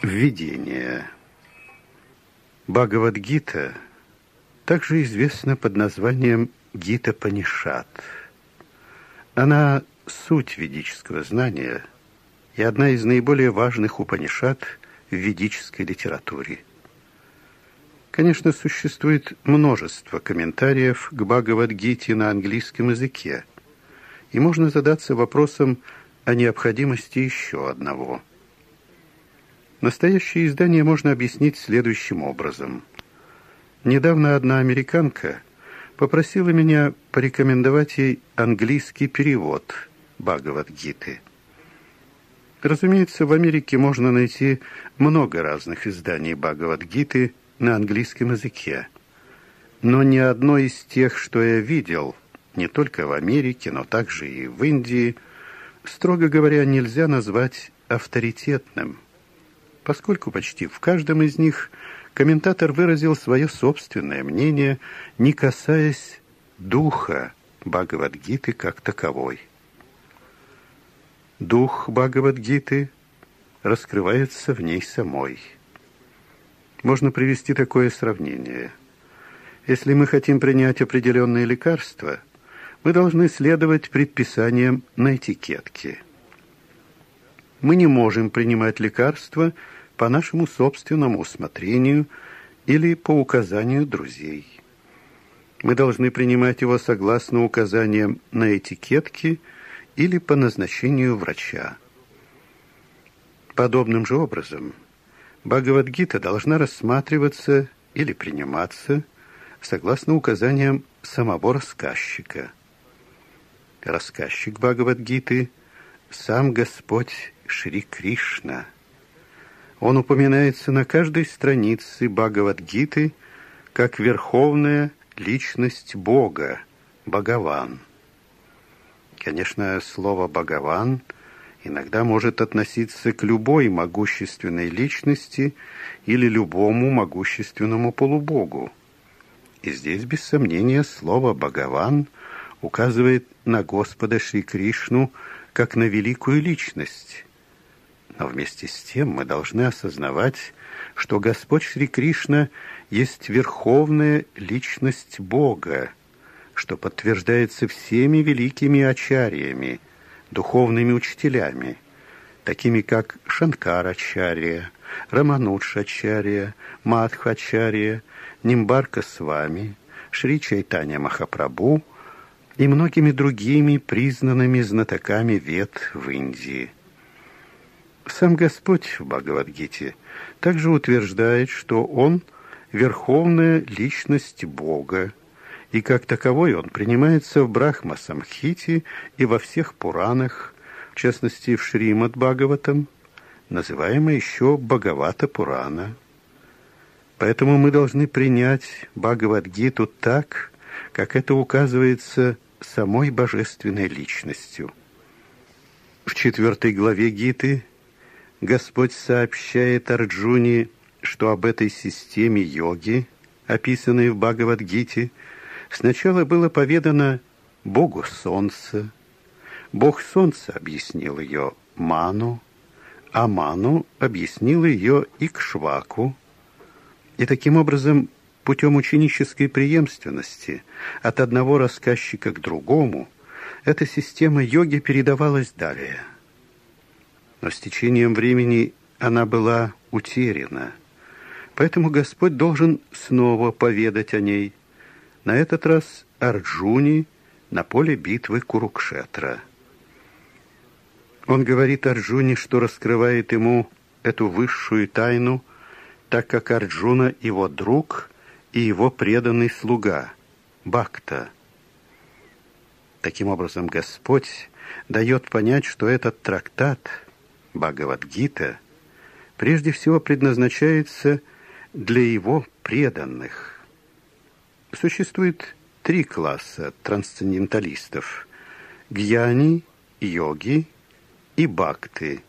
Введение. Бхагавадгита также известна под названием Гита Панишат. Она суть ведического знания и одна из наиболее важных Упанишат в ведической литературе. Конечно, существует множество комментариев к Бхагавадгите на английском языке, и можно задаться вопросом о необходимости еще одного – Настоящее издание можно объяснить следующим образом. Недавно одна американка попросила меня порекомендовать ей английский перевод Бхагавадгиты. Разумеется, в Америке можно найти много разных изданий Бхагавадгиты на английском языке. Но ни одно из тех, что я видел, не только в Америке, но также и в Индии, строго говоря, нельзя назвать авторитетным – поскольку почти в каждом из них комментатор выразил свое собственное мнение, не касаясь духа Бхагавадгиты как таковой. Дух Бхагавадгиты раскрывается в ней самой. Можно привести такое сравнение. Если мы хотим принять определенные лекарства, мы должны следовать предписаниям на этикетке. Мы не можем принимать лекарства, по нашему собственному усмотрению или по указанию друзей. Мы должны принимать его согласно указаниям на этикетке или по назначению врача. Подобным же образом Бхагавадгита должна рассматриваться или приниматься согласно указаниям самого рассказчика. Рассказчик Бхагавадгиты – сам Господь Шри Кришна – он упоминается на каждой странице Бхагавадгиты как верховная личность Бога, Бхагаван. Конечно, слово «Бхагаван» иногда может относиться к любой могущественной личности или любому могущественному полубогу. И здесь, без сомнения, слово «Бхагаван» указывает на Господа Шри Кришну как на великую личность, но вместе с тем мы должны осознавать, что Господь Шри Кришна есть верховная личность Бога, что подтверждается всеми великими ачарьями, духовными учителями, такими как Шанкарачарья, Раманудшачарья, Мадхачарья, Нимбарка Свами, Шри Чайтанья Махапрабху и многими другими признанными знатоками вед в Индии. Сам Господь в Бхагавадгите также утверждает, что Он – верховная личность Бога, и как таковой Он принимается в Брахма-самхите и во всех Пуранах, в частности в Шримад Бхагаватам, называемой еще Бхагавата Пурана. Поэтому мы должны принять Бхагавадгиту так, как это указывается самой божественной личностью. В четвертой главе Гиты Господь сообщает Арджуне, что об этой системе йоги, описанной в Бхагавадгите, сначала было поведано Богу Солнца. Бог Солнца объяснил ее Ману, а Ману объяснил ее Икшваку. И таким образом, путем ученической преемственности от одного рассказчика к другому, эта система йоги передавалась далее – но с течением времени она была утеряна. Поэтому Господь должен снова поведать о ней, на этот раз Арджуни на поле битвы Курукшетра. Он говорит Арджуне, что раскрывает ему эту высшую тайну, так как Арджуна его друг и его преданный слуга, Бхакта. Таким образом, Господь дает понять, что этот трактат – Бхагавадгита прежде всего предназначается для его преданных. Существует три класса трансценденталистов – гьяни, йоги и бхакты,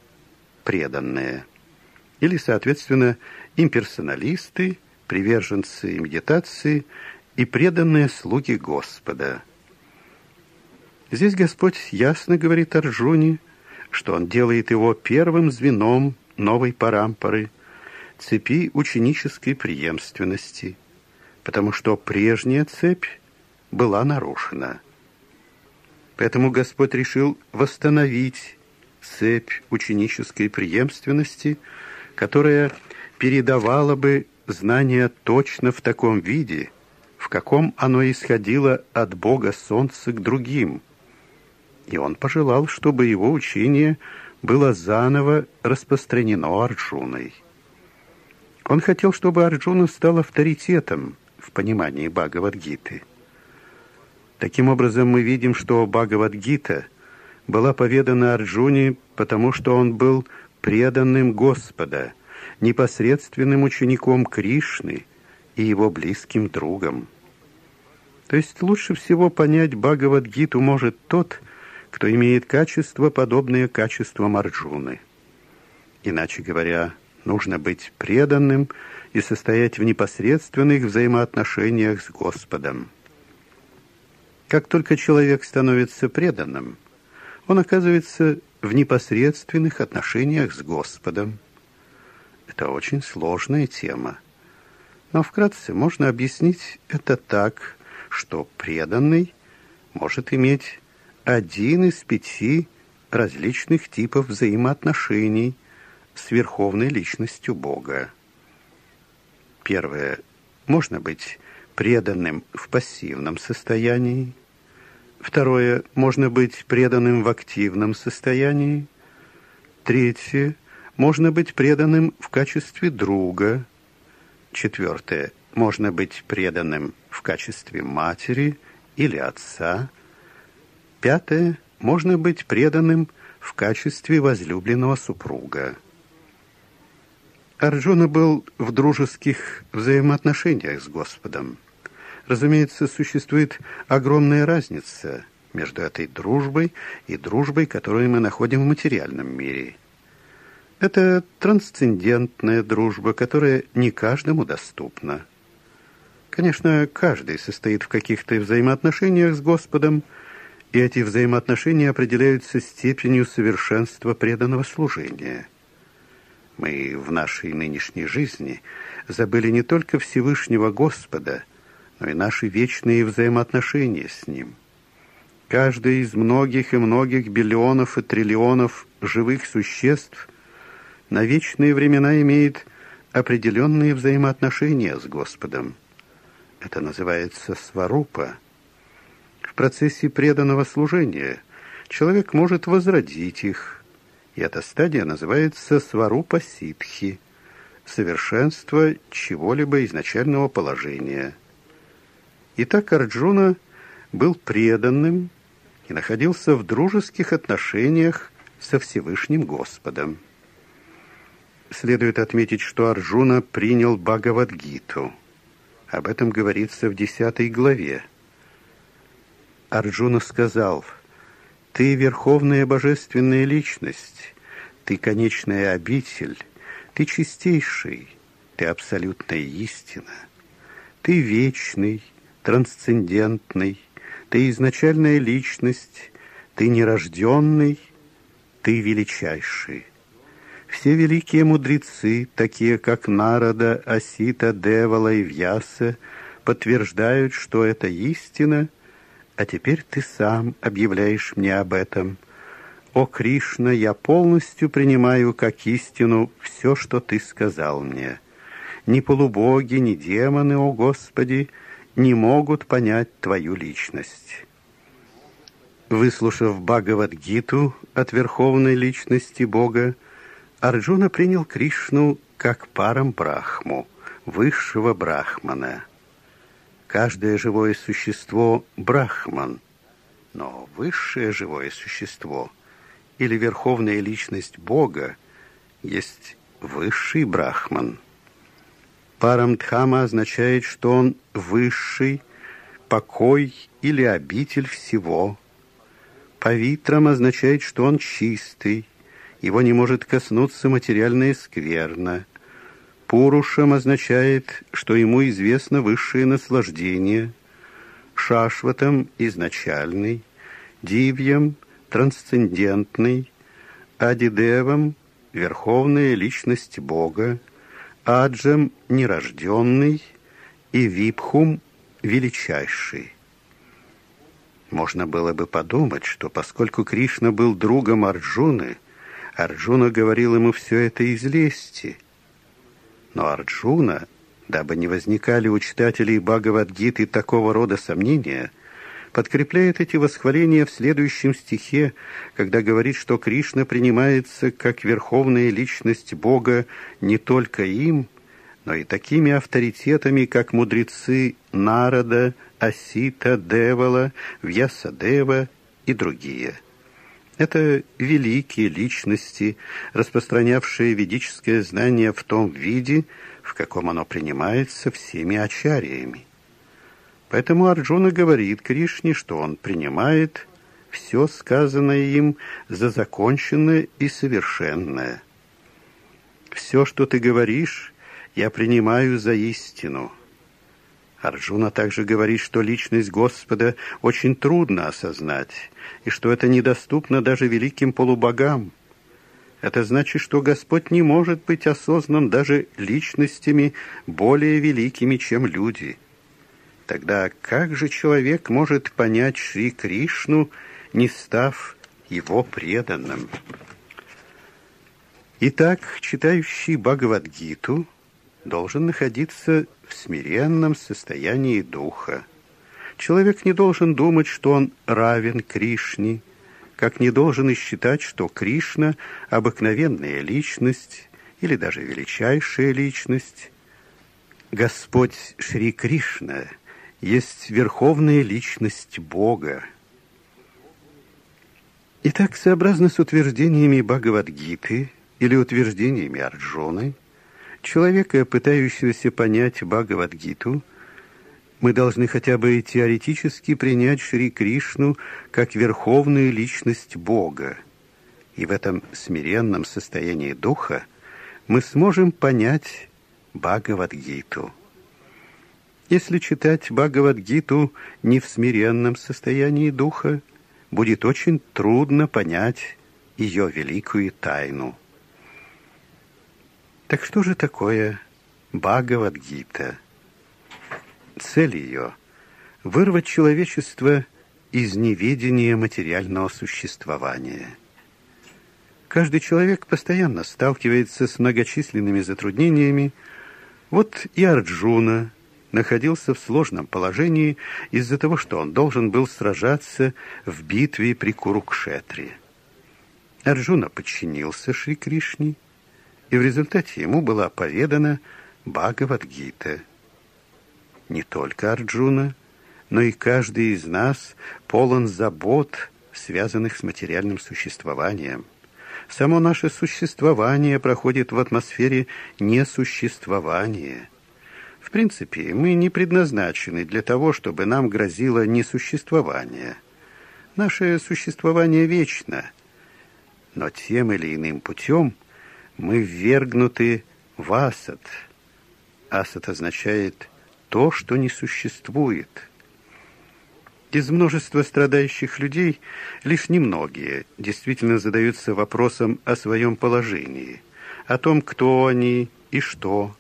преданные, или, соответственно, имперсоналисты, приверженцы медитации и преданные слуги Господа. Здесь Господь ясно говорит Арджуне – что он делает его первым звеном новой парампоры, цепи ученической преемственности, потому что прежняя цепь была нарушена. Поэтому Господь решил восстановить цепь ученической преемственности, которая передавала бы знание точно в таком виде, в каком оно исходило от Бога Солнца к другим. И он пожелал, чтобы его учение было заново распространено Арджуной. Он хотел, чтобы Арджуна стал авторитетом в понимании Бхагавадгиты. Таким образом, мы видим, что Бхагавадгита была поведана Арджуне, потому что он был преданным Господа, непосредственным учеником Кришны и его близким другом. То есть лучше всего понять Бхагавадгиту может тот, кто имеет качества, подобные качествам Арджуны. Иначе говоря, Нужно быть преданным и состоять в непосредственных взаимоотношениях с Господом. Как только человек становится преданным, он оказывается в непосредственных отношениях с Господом. Это очень сложная тема. Но вкратце можно объяснить это так, что преданный может иметь один из пяти различных типов взаимоотношений – с верховной личностью Бога. Первое. Можно быть преданным в пассивном состоянии. Второе. Можно быть преданным в активном состоянии. Третье. Можно быть преданным в качестве друга. Четвертое. Можно быть преданным в качестве матери или отца. Пятое. Можно быть преданным в качестве возлюбленного супруга. Арджуна был в дружеских взаимоотношениях с Господом. Разумеется, существует огромная разница между этой дружбой и дружбой, которую мы находим в материальном мире. Это трансцендентная дружба, которая не каждому доступна. Конечно, каждый состоит в каких-то взаимоотношениях с Господом, и эти взаимоотношения определяются степенью совершенства преданного служения – мы в нашей нынешней жизни забыли не только Всевышнего Господа, но и наши вечные взаимоотношения с Ним. Каждый из многих и многих биллионов и триллионов живых существ на вечные времена имеет определенные взаимоотношения с Господом. Это называется сварупа. Процессе преданного служения человек может возродить их, и эта стадия называется сварупа ситхи, совершенство чего-либо изначального положения. Итак, Арджуна был преданным и находился в дружеских отношениях со Всевышним Господом. Следует отметить, что Арджуна принял Бхагавадгиту. Об этом говорится в десятой главе. Арджуна сказал – ты верховная божественная личность, ты конечная обитель, ты чистейший, ты абсолютная истина, ты вечный, трансцендентный, ты изначальная личность, ты нерожденный, ты величайший. Все великие мудрецы, такие как Нарада, Асита, Девала и Вьяса, подтверждают, что это истина – а теперь ты сам объявляешь мне об этом. О, Кришна, я полностью принимаю как истину все, что ты сказал мне. Ни полубоги, ни демоны, о Господи, не могут понять твою личность. Выслушав Бхагавадгиту от верховной личности Бога, Арджуна принял Кришну как парам Брахму, высшего Брахмана. Каждое живое существо – брахман, но высшее живое существо или верховная личность Бога есть высший брахман. Парамдхама означает, что он высший, покой или обитель всего. Павитрам означает, что он чистый, его не может коснуться материальная скверна – Пурушем означает, что ему известно высшее наслаждение, Шашватом – изначальный, Дивьям – трансцендентный, Адидевом – верховная личность Бога, Аджем – нерожденный и Випхум – величайший. Можно было бы подумать, что поскольку Кришна был другом Арджуны, Арджуна говорил ему все это из лести. Но Арджуна, дабы не возникали у читателей Бхагавадгиты такого рода сомнения, подкрепляет эти восхваления в следующем стихе, когда говорит, что Кришна принимается как верховная личность Бога не только им, но и такими авторитетами, как мудрецы Нарада, Асита, Девала, Вьясадева и другие. Это великие личности, распространявшие ведическое знание в том виде, в каком оно принимается всеми ачариями. Поэтому Арджуна говорит Кришне, что он принимает все сказанное им за законченное и совершенное. «Все, что ты говоришь, я принимаю за истину». Арджуна также говорит, что личность Господа очень трудно осознать, и что это недоступно даже великим полубогам. Это значит, что Господь не может быть осознан даже личностями более великими, чем люди. Тогда как же человек может понять Шри Кришну, не став его преданным? Итак, читающий Бхагавадгиту должен находиться в смиренном состоянии духа. Человек не должен думать, что он равен Кришне, как не должен и считать, что Кришна – обыкновенная личность или даже величайшая личность. Господь Шри Кришна есть верховная личность Бога. Итак, сообразно с утверждениями Бхагавадгиты или утверждениями Арджуны – человека, пытающегося понять Бхагавадгиту, мы должны хотя бы теоретически принять Шри Кришну как верховную личность Бога. И в этом смиренном состоянии духа мы сможем понять Бхагавадгиту. Если читать Бхагавадгиту не в смиренном состоянии духа, будет очень трудно понять ее великую тайну. Так что же такое Бхагавадгита? Цель ее – вырвать человечество из неведения материального существования. Каждый человек постоянно сталкивается с многочисленными затруднениями. Вот и Арджуна находился в сложном положении из-за того, что он должен был сражаться в битве при Курукшетре. Арджуна подчинился Шри Кришне – и в результате ему была поведана Бхагавадгита. Не только Арджуна, но и каждый из нас полон забот, связанных с материальным существованием. Само наше существование проходит в атмосфере несуществования. В принципе, мы не предназначены для того, чтобы нам грозило несуществование. Наше существование вечно, но тем или иным путем – мы ввергнуты в асад. Асад означает то, что не существует. Из множества страдающих людей лишь немногие действительно задаются вопросом о своем положении, о том, кто они и что,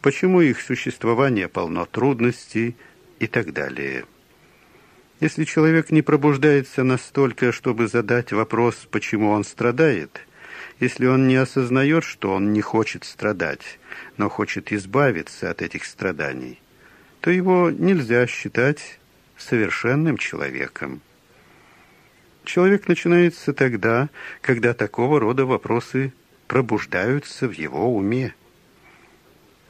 почему их существование полно трудностей и так далее. Если человек не пробуждается настолько, чтобы задать вопрос, почему он страдает – если он не осознает, что он не хочет страдать, но хочет избавиться от этих страданий, то его нельзя считать совершенным человеком. Человек начинается тогда, когда такого рода вопросы пробуждаются в его уме.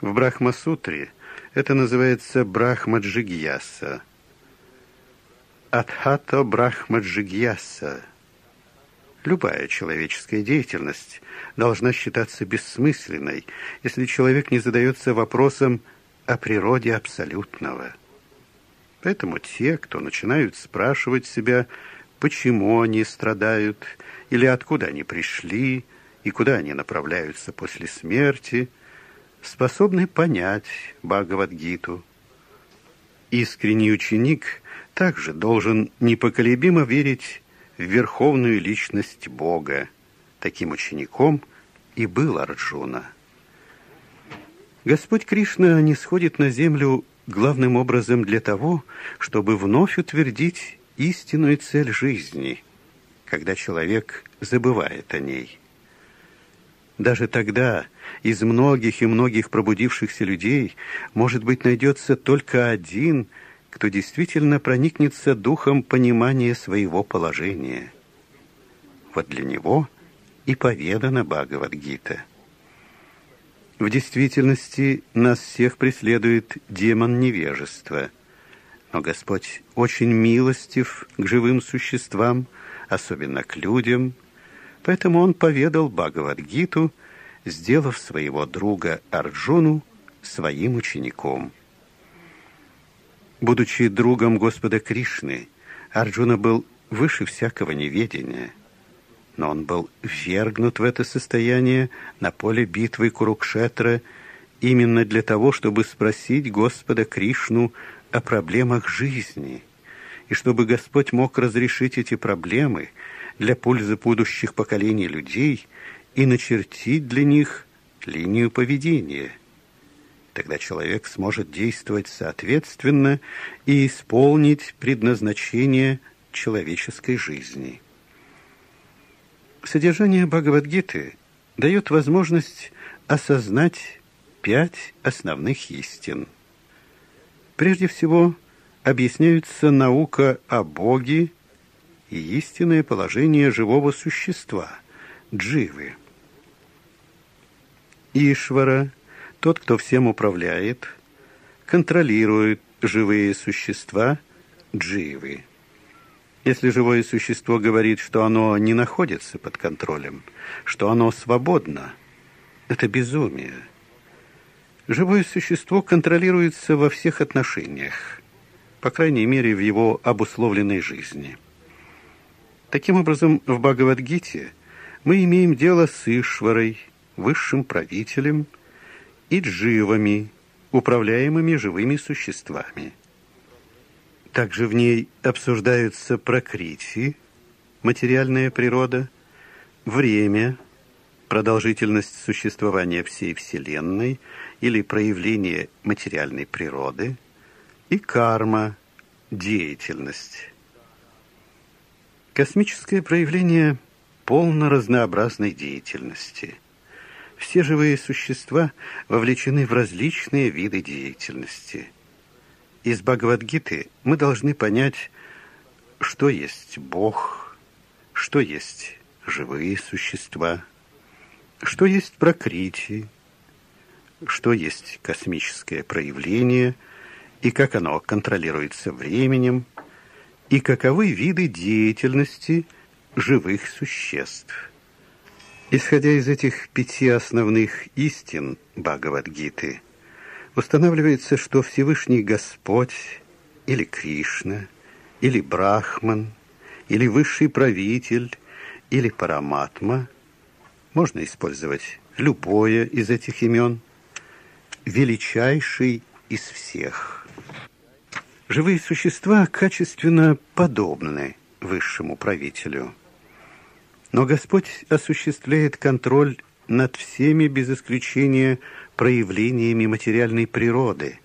В Брахмасутре это называется Брахмаджигьяса. Адхата Брахмаджигьяса – Любая человеческая деятельность должна считаться бессмысленной, если человек не задается вопросом о природе абсолютного. Поэтому те, кто начинают спрашивать себя, почему они страдают, или откуда они пришли, и куда они направляются после смерти, способны понять Бхагавадгиту. Искренний ученик также должен непоколебимо верить в верховную личность Бога. Таким учеником и был Арджуна. Господь Кришна не сходит на землю главным образом для того, чтобы вновь утвердить истинную цель жизни, когда человек забывает о ней. Даже тогда из многих и многих пробудившихся людей, может быть, найдется только один, кто действительно проникнется духом понимания своего положения. Вот для него и поведана Бхагавадгита. В действительности нас всех преследует демон невежества, но Господь очень милостив к живым существам, особенно к людям, поэтому Он поведал Бхагавадгиту, сделав своего друга Арджуну своим учеником. Будучи другом Господа Кришны, Арджуна был выше всякого неведения, но он был ввергнут в это состояние на поле битвы Курукшетра именно для того, чтобы спросить Господа Кришну о проблемах жизни, и чтобы Господь мог разрешить эти проблемы для пользы будущих поколений людей и начертить для них линию поведения. Тогда человек сможет действовать соответственно и исполнить предназначение человеческой жизни. Содержание Бхагавадгиты дает возможность осознать пять основных истин. Прежде всего, объясняются наука о Боге и истинное положение живого существа – дживы – Ишвара, тот, кто всем управляет, контролирует живые существа, дживы. Если живое существо говорит, что оно не находится под контролем, что оно свободно, это безумие. Живое существо контролируется во всех отношениях, по крайней мере, в его обусловленной жизни. Таким образом, в Бхагавадгите мы имеем дело с Ишварой, высшим правителем и дживами, управляемыми живыми существами. Также в ней обсуждаются прокрити, материальная природа, время, продолжительность существования всей Вселенной или проявление материальной природы, и карма, деятельность. Космическое проявление полно разнообразной деятельности – все живые существа вовлечены в различные виды деятельности. Из Бхагавадгиты мы должны понять, что есть Бог, что есть живые существа, что есть прокрити, что есть космическое проявление и как оно контролируется временем, и каковы виды деятельности живых существ. Исходя из этих пяти основных истин Бхагавадгиты, устанавливается, что Всевышний Господь или Кришна, или Брахман, или Высший Правитель, или Параматма, можно использовать любое из этих имен, величайший из всех. Живые существа качественно подобны Высшему Правителю – но Господь осуществляет контроль над всеми без исключения проявлениями материальной природы,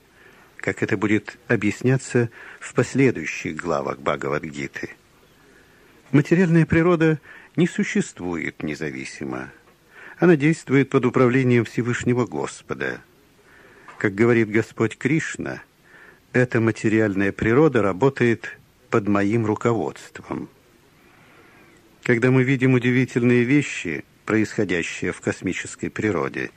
как это будет объясняться в последующих главах Бхагавадгиты. Материальная природа не существует независимо. Она действует под управлением Всевышнего Господа. Как говорит Господь Кришна, эта материальная природа работает под моим руководством – когда мы видим удивительные вещи, происходящие в космической природе,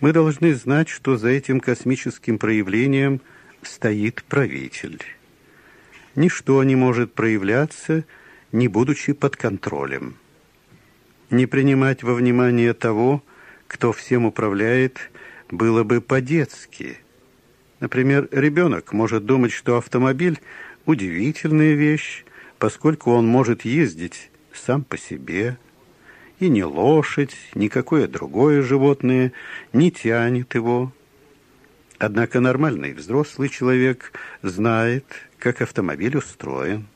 мы должны знать, что за этим космическим проявлением стоит правитель. Ничто не может проявляться, не будучи под контролем. Не принимать во внимание того, кто всем управляет, было бы по-детски. Например, ребенок может думать, что автомобиль – удивительная вещь, поскольку он может ездить сам по себе, и ни лошадь, ни какое другое животное не тянет его. Однако нормальный взрослый человек знает, как автомобиль устроен.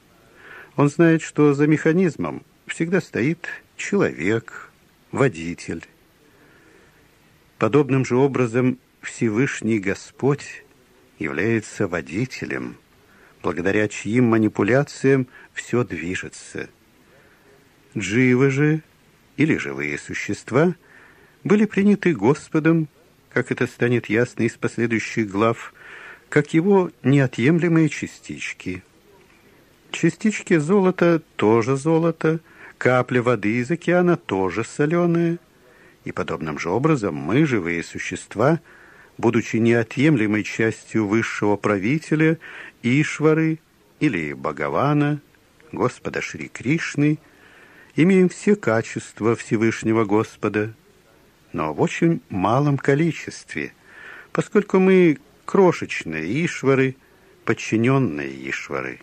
Он знает, что за механизмом всегда стоит человек, водитель. Подобным же образом Всевышний Господь является водителем, благодаря чьим манипуляциям все движется. Дживы же, или живые существа, были приняты Господом, как это станет ясно из последующих глав, как его неотъемлемые частички. Частички золота тоже золото, капля воды из океана тоже соленая, и подобным же образом мы, живые существа, будучи неотъемлемой частью высшего правителя, Ишвары или Бхагавана, Господа Шри Кришны, имеем все качества Всевышнего Господа, но в очень малом количестве, поскольку мы крошечные Ишвары, подчиненные Ишвары.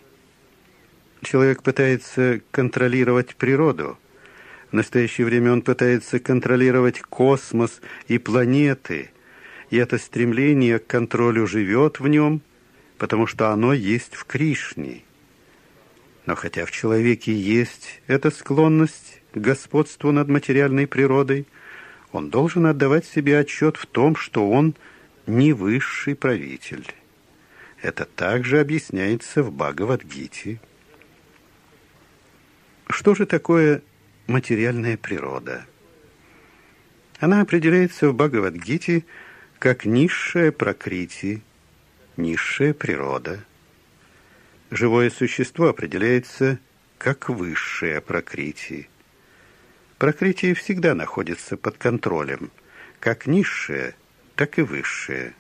Человек пытается контролировать природу. В настоящее время он пытается контролировать космос и планеты, и это стремление к контролю живет в нем, потому что оно есть в Кришне. Но хотя в человеке есть эта склонность к господству над материальной природой, он должен отдавать себе отчет в том, что он не высший правитель. Это также объясняется в Бхагавадгите. Что же такое материальная природа? Она определяется в Бхагавадгите как низшая прокрити, низшая природа. Живое существо определяется как высшее прокрити. Прокритие всегда находится под контролем, как низшее, так и высшее.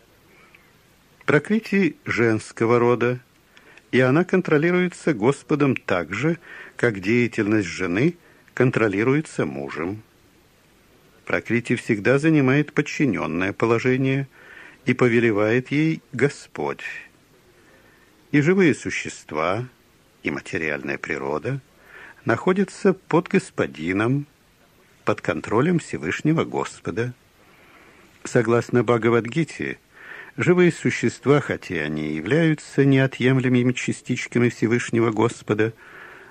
Прокритие женского рода – и она контролируется Господом так же, как деятельность жены контролируется мужем. Прокрити всегда занимает подчиненное положение и повелевает ей Господь. И живые существа, и материальная природа находятся под Господином, под контролем Всевышнего Господа. Согласно Бхагавадгите, Живые существа, хотя они и являются неотъемлемыми частичками Всевышнего Господа,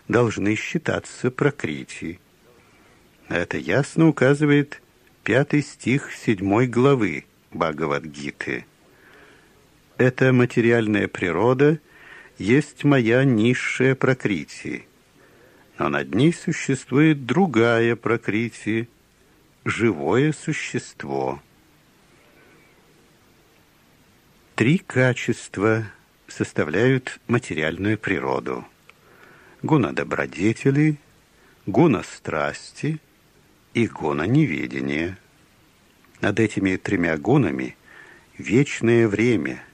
должны считаться прокритией. Это ясно указывает пятый стих седьмой главы Бхагавадгиты. Эта материальная природа есть моя низшая прокритие, но над ней существует другая прокритие, живое существо – Три качества составляют материальную природу. Гуна добродетели, гуна страсти и гуна неведения. Над этими тремя гунами вечное время.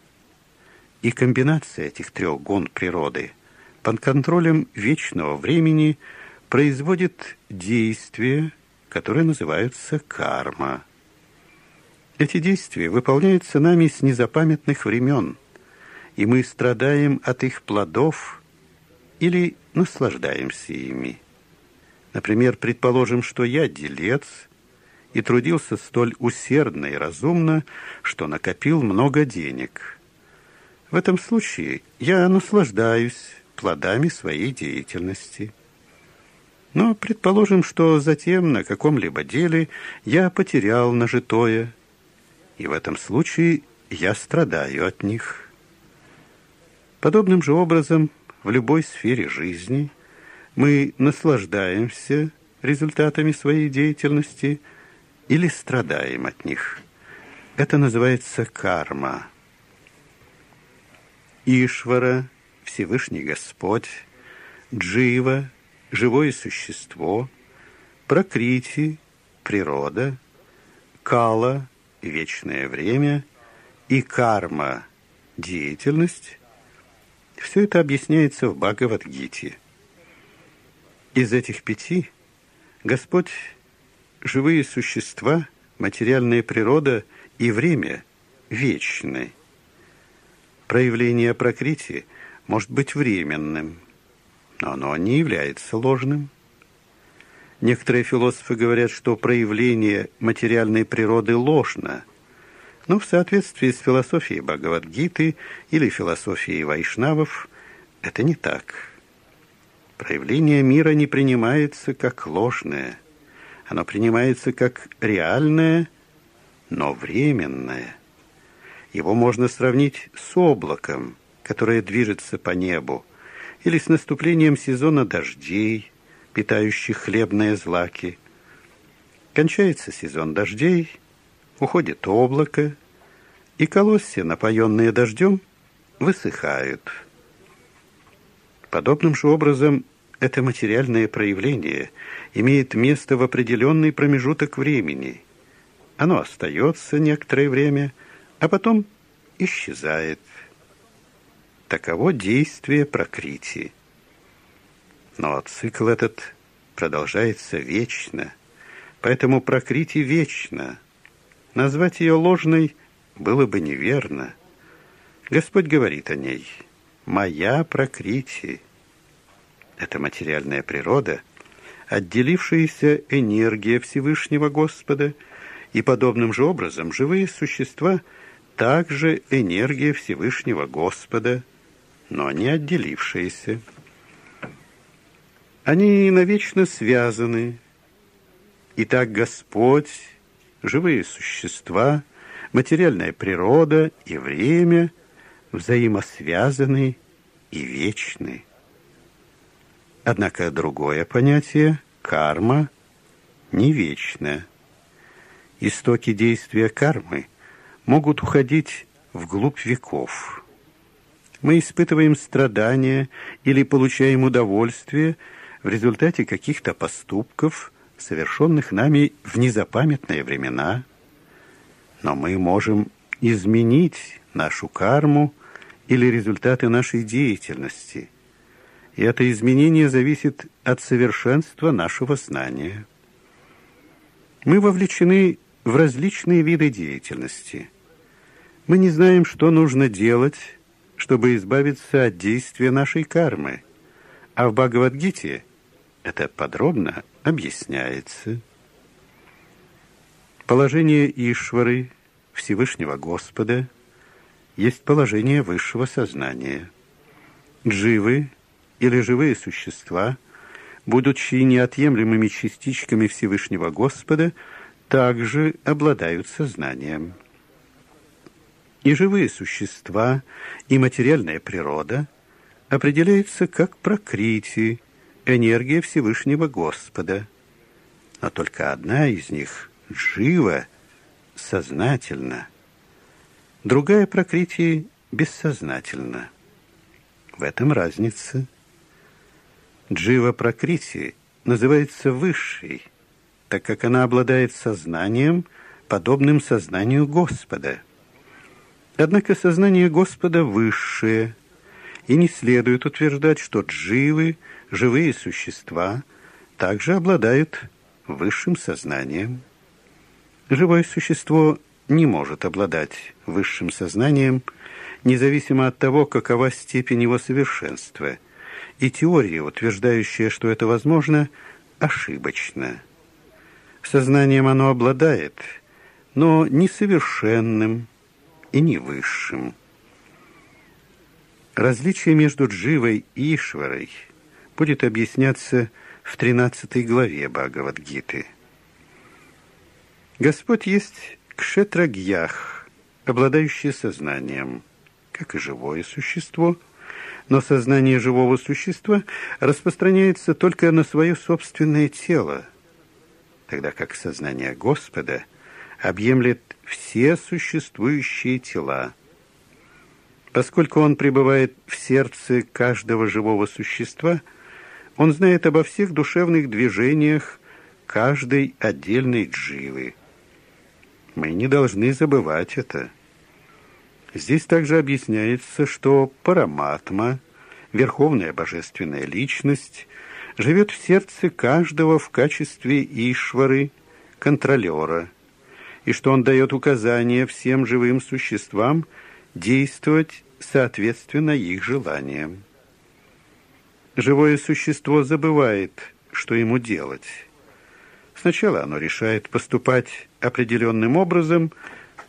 И комбинация этих трех гун природы под контролем вечного времени производит действия, которые называются карма – эти действия выполняются нами с незапамятных времен, и мы страдаем от их плодов или наслаждаемся ими. Например, предположим, что я делец и трудился столь усердно и разумно, что накопил много денег. В этом случае я наслаждаюсь плодами своей деятельности. Но предположим, что затем на каком-либо деле я потерял нажитое, и в этом случае я страдаю от них. Подобным же образом в любой сфере жизни мы наслаждаемся результатами своей деятельности или страдаем от них. Это называется карма. Ишвара, Всевышний Господь, Джива, живое существо, Прокрити, природа, Кала, вечное время и карма, деятельность, все это объясняется в Бхагавадгите. Из этих пяти Господь, живые существа, материальная природа и время вечны. Проявление прокрити может быть временным, но оно не является ложным. Некоторые философы говорят, что проявление материальной природы ложно, но в соответствии с философией Бхагавадгиты или философией вайшнавов это не так. Проявление мира не принимается как ложное, оно принимается как реальное, но временное. Его можно сравнить с облаком, которое движется по небу, или с наступлением сезона дождей, питающих хлебные злаки. Кончается сезон дождей, уходит облако, и колосья, напоенные дождем, высыхают. Подобным же образом это материальное проявление имеет место в определенный промежуток времени. Оно остается некоторое время, а потом исчезает. Таково действие прокритии. Но цикл этот продолжается вечно, поэтому прокритие вечно. Назвать ее ложной было бы неверно. Господь говорит о ней «Моя прокритие». Это материальная природа, отделившаяся энергия Всевышнего Господа, и подобным же образом живые существа также энергия Всевышнего Господа, но не отделившиеся. Они навечно связаны. И так Господь, живые существа, материальная природа и время взаимосвязаны и вечны. Однако другое понятие – карма – не вечное. Истоки действия кармы могут уходить вглубь веков. Мы испытываем страдания или получаем удовольствие в результате каких-то поступков, совершенных нами в незапамятные времена, но мы можем изменить нашу карму или результаты нашей деятельности – и это изменение зависит от совершенства нашего знания. Мы вовлечены в различные виды деятельности. Мы не знаем, что нужно делать, чтобы избавиться от действия нашей кармы, а в Бхагавадгите это подробно объясняется. Положение Ишвары, Всевышнего Господа, есть положение высшего сознания. Дживы или живые существа, будучи неотъемлемыми частичками Всевышнего Господа, также обладают сознанием. И живые существа, и материальная природа определяются как прокрити, энергия Всевышнего Господа. Но только одна из них жива, сознательна. Другая прокритие бессознательна. В этом разница – Джива Пракрити называется высшей, так как она обладает сознанием, подобным сознанию Господа. Однако сознание Господа высшее, и не следует утверждать, что дживы, живые существа, также обладают высшим сознанием. Живое существо не может обладать высшим сознанием, независимо от того, какова степень его совершенства – и теория, утверждающая, что это возможно, ошибочна. Сознанием оно обладает, но несовершенным и не высшим. Различие между Дживой и Ишварой будет объясняться в 13 главе Бхагавадгиты. Господь есть кшетрагьях, обладающий сознанием, как и живое существо – но сознание живого существа распространяется только на свое собственное тело, тогда как сознание Господа объемлет все существующие тела. Поскольку он пребывает в сердце каждого живого существа, он знает обо всех душевных движениях каждой отдельной дживы. Мы не должны забывать это. Здесь также объясняется, что Параматма, Верховная Божественная Личность, живет в сердце каждого в качестве Ишвары, контролера, и что он дает указания всем живым существам действовать соответственно их желаниям. Живое существо забывает, что ему делать. Сначала оно решает поступать определенным образом,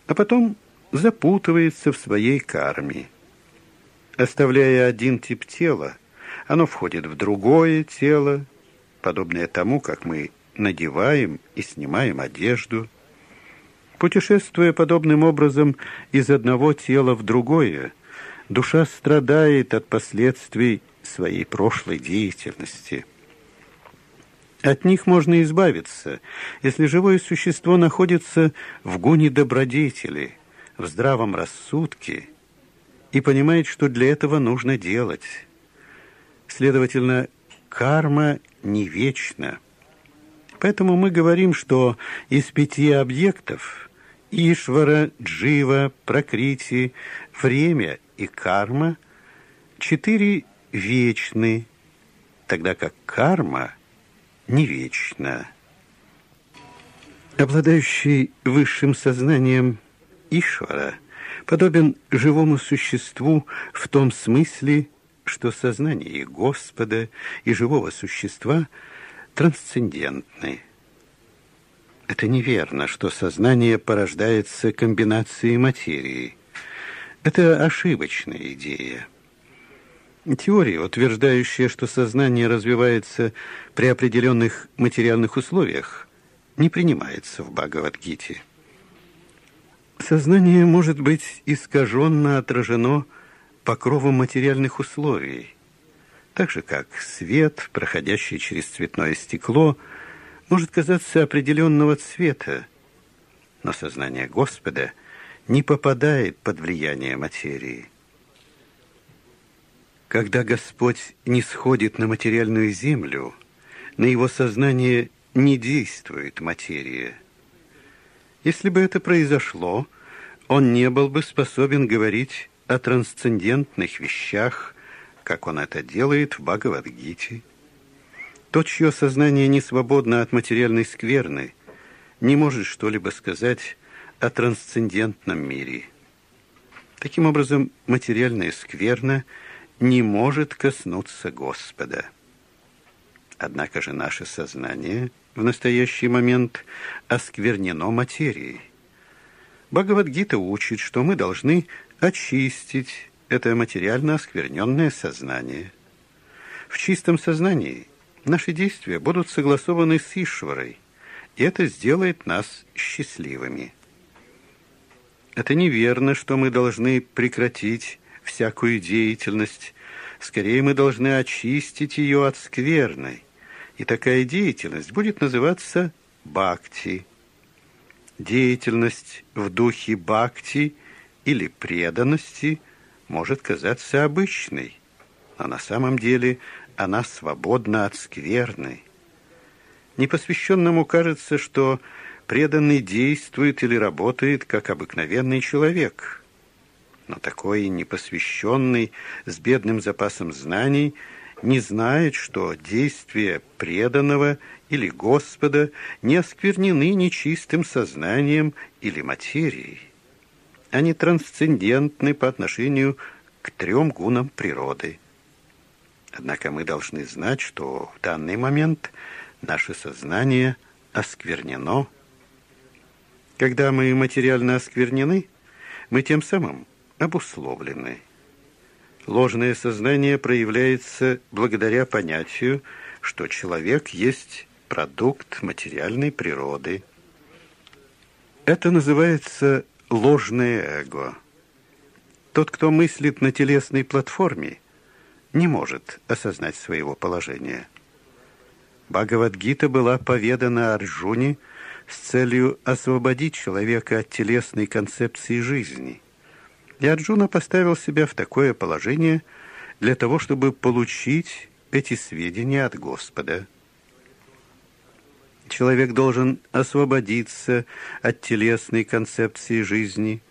а потом запутывается в своей карме. Оставляя один тип тела, оно входит в другое тело, подобное тому, как мы надеваем и снимаем одежду. Путешествуя подобным образом из одного тела в другое, душа страдает от последствий своей прошлой деятельности. От них можно избавиться, если живое существо находится в гоне добродетели, в здравом рассудке и понимает, что для этого нужно делать. Следовательно, карма не вечна. Поэтому мы говорим, что из пяти объектов – Ишвара, Джива, Пракрити, время и карма – четыре вечны, тогда как карма не вечна. Обладающий высшим сознанием Ишвара подобен живому существу в том смысле, что сознание Господа и живого существа трансцендентны – это неверно, что сознание порождается комбинацией материи. Это ошибочная идея. Теория, утверждающая, что сознание развивается при определенных материальных условиях, не принимается в Бхагавадгите. Сознание может быть искаженно отражено покровом материальных условий, так же как свет, проходящий через цветное стекло – может казаться определенного цвета, но сознание Господа не попадает под влияние материи. Когда Господь не сходит на материальную землю, на его сознание не действует материя. Если бы это произошло, он не был бы способен говорить о трансцендентных вещах, как он это делает в Бхагавадгите. Тот, чье сознание не свободно от материальной скверны, не может что-либо сказать о трансцендентном мире. Таким образом, материальная скверна не может коснуться Господа. Однако же наше сознание в настоящий момент осквернено материей. Бхагавадгита учит, что мы должны очистить это материально оскверненное сознание. В чистом сознании Наши действия будут согласованы с Ишварой, и это сделает нас счастливыми. Это неверно, что мы должны прекратить всякую деятельность. Скорее, мы должны очистить ее от скверной. И такая деятельность будет называться бхакти. Деятельность в духе бхакти или преданности может казаться обычной, а на самом деле она свободна от скверны. Непосвященному кажется, что преданный действует или работает, как обыкновенный человек. Но такой непосвященный, с бедным запасом знаний, не знает, что действия преданного или Господа не осквернены нечистым сознанием или материей. Они трансцендентны по отношению к трем гунам природы – Однако мы должны знать, что в данный момент наше сознание осквернено. Когда мы материально осквернены, мы тем самым обусловлены. Ложное сознание проявляется благодаря понятию, что человек есть продукт материальной природы. Это называется ложное эго. Тот, кто мыслит на телесной платформе – не может осознать своего положения. Бхагавадгита была поведана Арджуне с целью освободить человека от телесной концепции жизни. И Арджуна поставил себя в такое положение для того, чтобы получить эти сведения от Господа. Человек должен освободиться от телесной концепции жизни.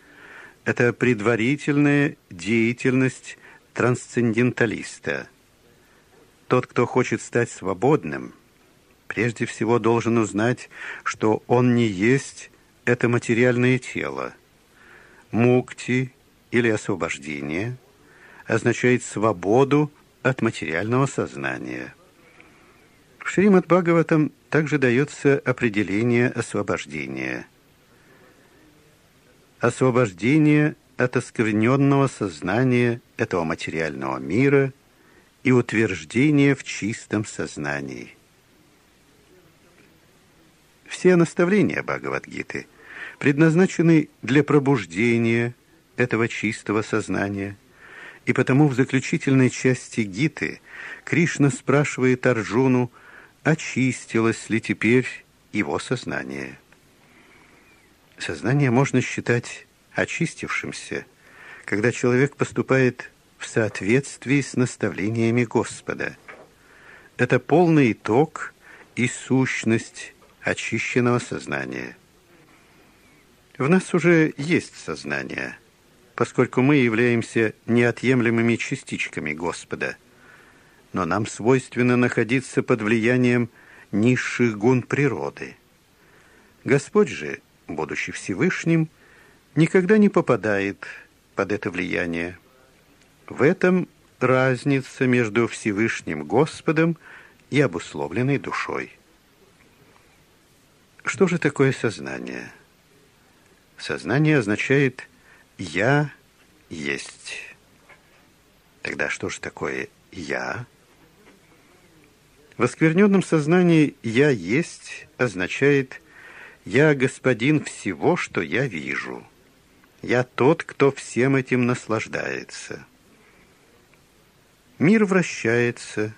Это предварительная деятельность трансценденталиста. Тот, кто хочет стать свободным, прежде всего должен узнать, что он не есть это материальное тело. Мукти или освобождение означает свободу от материального сознания. В Шримад Бхагаватам также дается определение освобождения. Освобождение – от оскверненного сознания этого материального мира и утверждения в чистом сознании. Все наставления Бхагавадгиты предназначены для пробуждения этого чистого сознания. И потому в заключительной части Гиты Кришна спрашивает Арджуну, очистилось ли теперь его сознание. Сознание можно считать очистившимся, когда человек поступает в соответствии с наставлениями Господа. Это полный итог и сущность очищенного сознания. В нас уже есть сознание, поскольку мы являемся неотъемлемыми частичками Господа. Но нам свойственно находиться под влиянием низших гун природы. Господь же, будучи Всевышним, никогда не попадает под это влияние. В этом разница между Всевышним Господом и обусловленной душой. Что же такое сознание? Сознание означает «я есть». Тогда что же такое «я»? В оскверненном сознании «я есть» означает «я господин всего, что я вижу». Я тот, кто всем этим наслаждается. Мир вращается,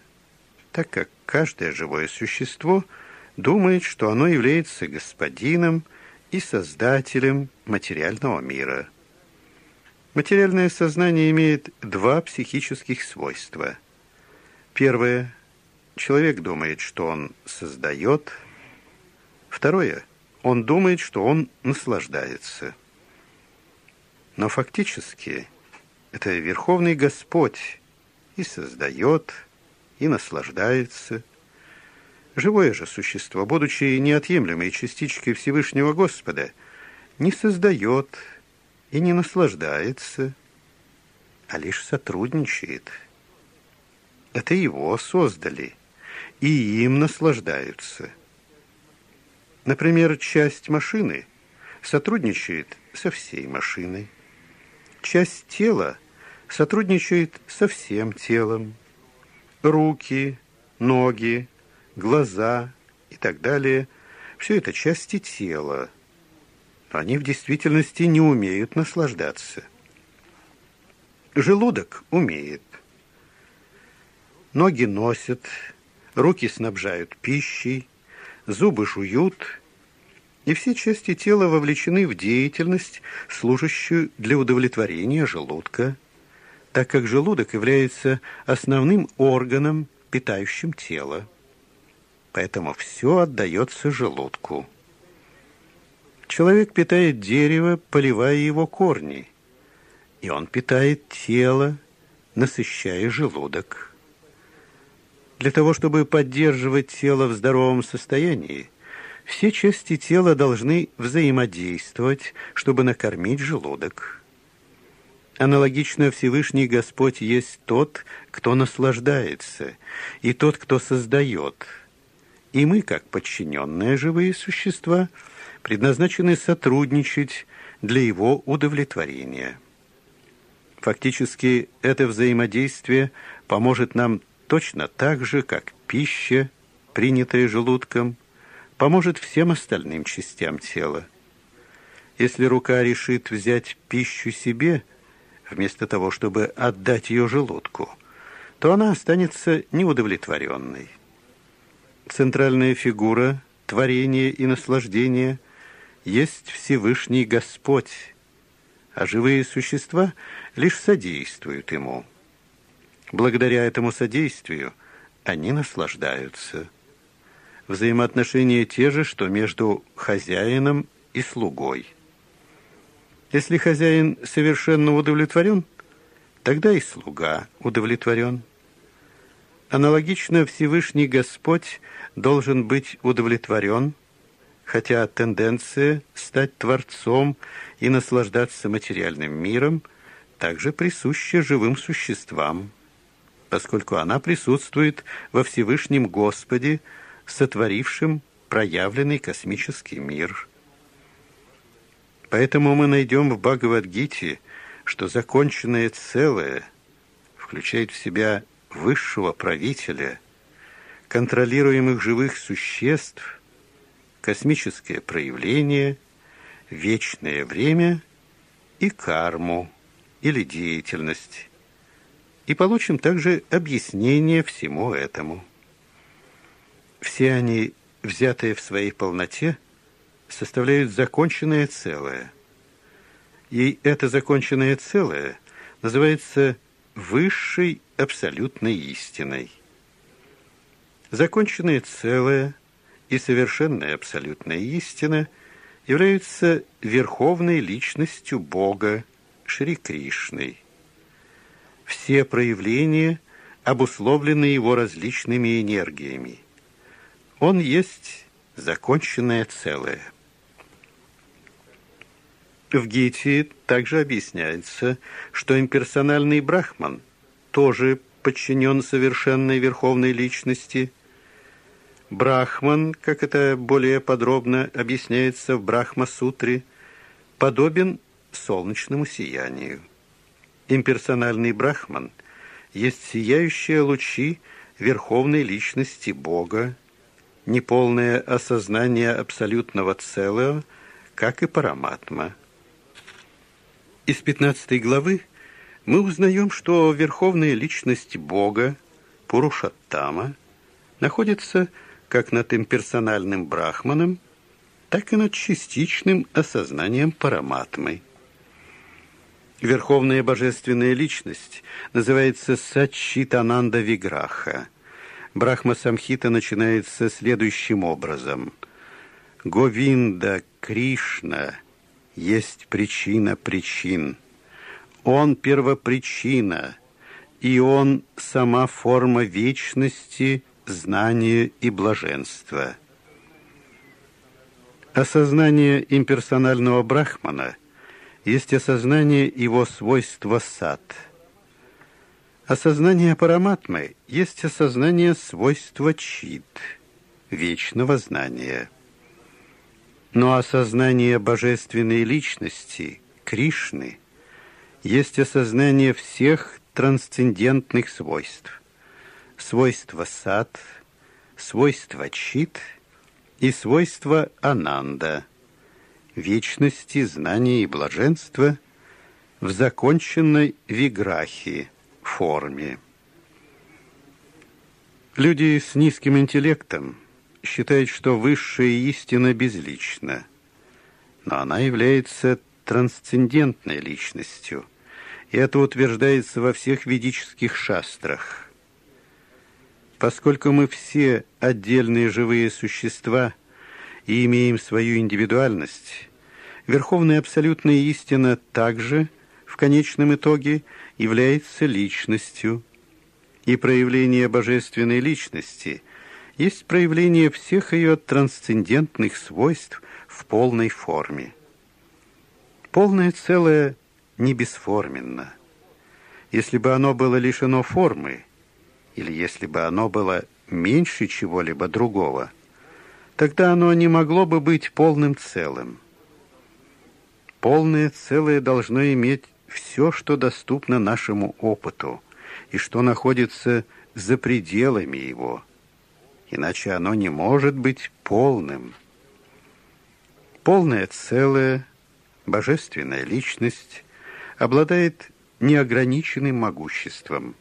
так как каждое живое существо думает, что оно является господином и создателем материального мира. Материальное сознание имеет два психических свойства. Первое Человек думает, что он создает. Второе. Он думает, что он наслаждается. Но фактически это Верховный Господь и создает, и наслаждается. Живое же существо, будучи неотъемлемой частичкой Всевышнего Господа, не создает и не наслаждается, а лишь сотрудничает. Это его создали – и им наслаждаются. Например, часть машины сотрудничает со всей машиной. Часть тела сотрудничает со всем телом. Руки, ноги, глаза и так далее – все это части тела. Они в действительности не умеют наслаждаться. Желудок умеет. Ноги носят, руки снабжают пищей, зубы жуют, и все части тела вовлечены в деятельность, служащую для удовлетворения желудка, так как желудок является основным органом, питающим тело. Поэтому все отдается желудку. Человек питает дерево, поливая его корни, и он питает тело, насыщая желудок. Для того, чтобы поддерживать тело в здоровом состоянии, все части тела должны взаимодействовать, чтобы накормить желудок. Аналогично Всевышний Господь есть тот, кто наслаждается, и тот, кто создает. И мы, как подчиненные живые существа, предназначены сотрудничать для его удовлетворения. Фактически, это взаимодействие поможет нам точно так же, как пища, принятая желудком, поможет всем остальным частям тела. Если рука решит взять пищу себе, вместо того, чтобы отдать ее желудку, то она останется неудовлетворенной. Центральная фигура творения и наслаждения есть Всевышний Господь, а живые существа лишь содействуют Ему – Благодаря этому содействию они наслаждаются. Взаимоотношения те же, что между хозяином и слугой. Если хозяин совершенно удовлетворен, тогда и слуга удовлетворен. Аналогично Всевышний Господь должен быть удовлетворен, хотя тенденция стать Творцом и наслаждаться материальным миром также присуща живым существам поскольку она присутствует во Всевышнем Господе, сотворившем проявленный космический мир. Поэтому мы найдем в Бхагавадгите, что законченное целое включает в себя высшего правителя, контролируемых живых существ, космическое проявление, вечное время и карму или деятельность. И получим также объяснение всему этому. Все они, взятые в своей полноте, составляют законченное целое. И это законченное целое называется высшей абсолютной истиной. Законченное целое и совершенная абсолютная истина являются верховной личностью Бога Шри Кришной. Все проявления обусловлены его различными энергиями. Он есть законченное целое. В Гите также объясняется, что имперсональный брахман тоже подчинен совершенной верховной личности. Брахман, как это более подробно объясняется в Брахма-сутре, подобен солнечному сиянию. Имперсональный брахман есть сияющие лучи верховной личности Бога, неполное осознание абсолютного целого, как и параматма. Из 15 главы мы узнаем, что верховная личность Бога, Пурушаттама, находится как над имперсональным брахманом, так и над частичным осознанием параматмы. Верховная божественная личность называется Сачитананда Виграха. Брахма Самхита начинается следующим образом. Говинда Кришна – есть причина причин. Он первопричина, и Он сама форма вечности, знания и блаженства. Осознание имперсонального брахмана есть осознание его свойства сад. Осознание параматмы есть осознание свойства чит, вечного знания. Но осознание божественной личности, Кришны, есть осознание всех трансцендентных свойств. Свойства сад, свойства чит и свойства ананда, вечности, знания и блаженства в законченной виграхи форме. Люди с низким интеллектом – считает, что высшая истина безлична, но она является трансцендентной личностью, и это утверждается во всех ведических шастрах. Поскольку мы все отдельные живые существа и имеем свою индивидуальность, Верховная Абсолютная Истина также, в конечном итоге, является личностью, и проявление Божественной Личности – есть проявление всех ее трансцендентных свойств в полной форме. Полное целое не бесформенно. Если бы оно было лишено формы, или если бы оно было меньше чего-либо другого, тогда оно не могло бы быть полным целым. Полное целое должно иметь все, что доступно нашему опыту и что находится за пределами его – иначе оно не может быть полным. Полное целое, божественная личность обладает неограниченным могуществом.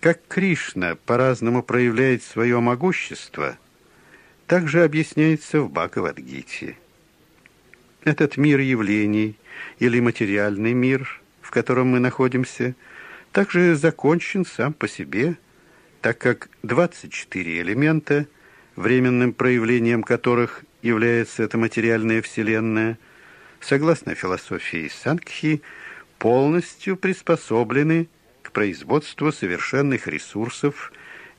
Как Кришна по-разному проявляет свое могущество, также объясняется в Бхагавадгите. Этот мир явлений или материальный мир, в котором мы находимся, также закончен сам по себе – так как 24 элемента, временным проявлением которых является эта материальная вселенная, согласно философии Сангхи, полностью приспособлены к производству совершенных ресурсов,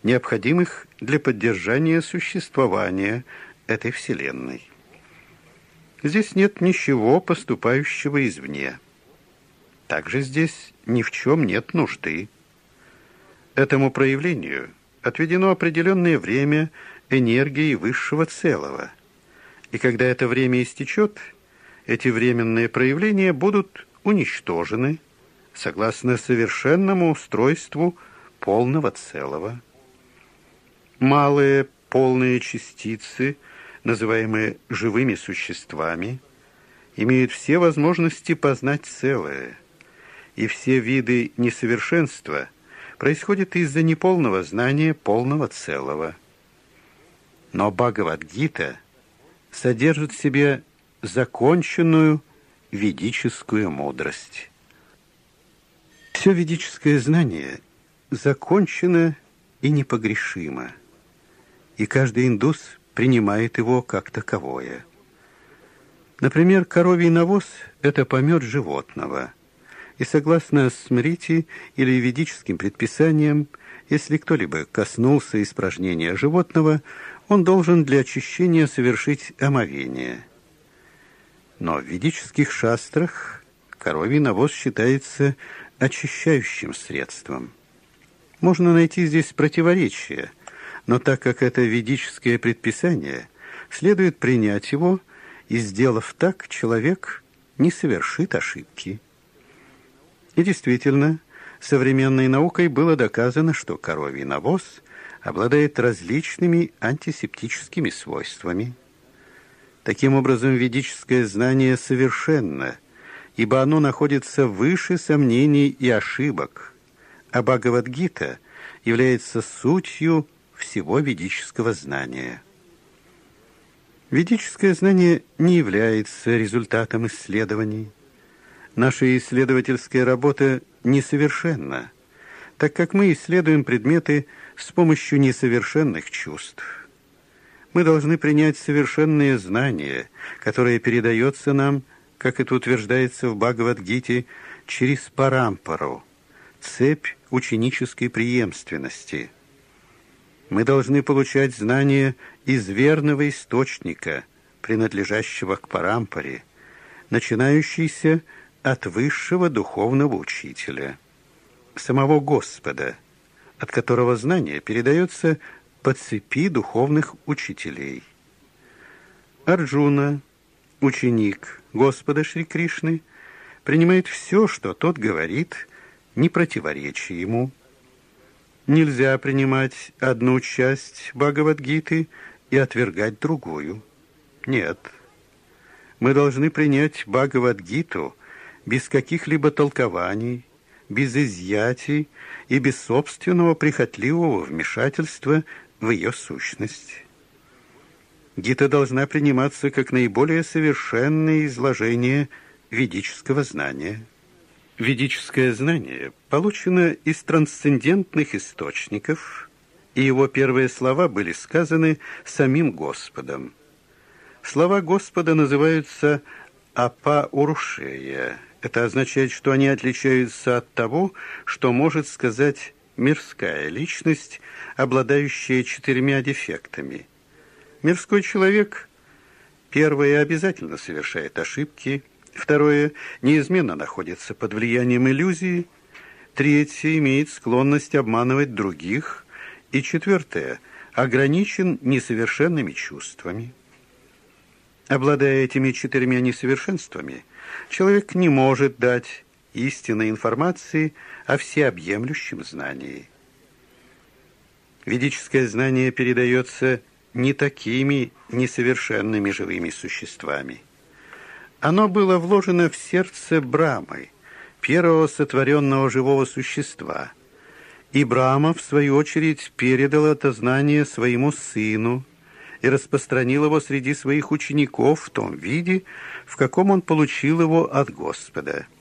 необходимых для поддержания существования этой Вселенной. Здесь нет ничего поступающего извне. Также здесь ни в чем нет нужды. Этому проявлению отведено определенное время энергии высшего целого. И когда это время истечет, эти временные проявления будут уничтожены согласно совершенному устройству полного целого. Малые полные частицы называемые живыми существами, имеют все возможности познать целое, и все виды несовершенства происходят из-за неполного знания полного целого. Но Бхагавадгита содержит в себе законченную ведическую мудрость. Все ведическое знание закончено и непогрешимо, и каждый индус принимает его как таковое. Например, коровий навоз – это помет животного, и согласно смрити или ведическим предписаниям, если кто-либо коснулся испражнения животного, он должен для очищения совершить омовение. Но в ведических шастрах коровий навоз считается очищающим средством. Можно найти здесь противоречие, но так как это ведическое предписание, следует принять его, и, сделав так, человек не совершит ошибки. И действительно, современной наукой было доказано, что коровий навоз обладает различными антисептическими свойствами. Таким образом, ведическое знание совершенно – ибо оно находится выше сомнений и ошибок, а Бхагавадгита является сутью всего ведического знания. Ведическое знание не является результатом исследований. Наша исследовательская работа несовершенна, так как мы исследуем предметы с помощью несовершенных чувств. Мы должны принять совершенное знание, которое передается нам – как это утверждается в Бхагавадгите, через парампару, цепь ученической преемственности. Мы должны получать знания из верного источника, принадлежащего к парампаре, начинающийся от высшего духовного учителя, самого Господа, от которого знание передается по цепи духовных учителей. Арджуна, ученик – Господа Шри Кришны, принимает все, что тот говорит, не противоречия ему. Нельзя принимать одну часть Бхагавадгиты и отвергать другую. Нет. Мы должны принять Бхагавадгиту без каких-либо толкований, без изъятий и без собственного прихотливого вмешательства в ее сущность. Гита должна приниматься как наиболее совершенное изложение ведического знания. Ведическое знание получено из трансцендентных источников, и его первые слова были сказаны самим Господом. Слова Господа называются «апа-урушея». Это означает, что они отличаются от того, что может сказать мирская личность, обладающая четырьмя дефектами – Мирской человек, первое, обязательно совершает ошибки, второе, неизменно находится под влиянием иллюзии, третье, имеет склонность обманывать других, и четвертое, ограничен несовершенными чувствами. Обладая этими четырьмя несовершенствами, человек не может дать истинной информации о всеобъемлющем знании. Ведическое знание передается не такими несовершенными живыми существами. Оно было вложено в сердце Брамы, первого сотворенного живого существа, и Брама, в свою очередь, передал это знание своему сыну и распространил его среди своих учеников в том виде, в каком он получил его от Господа –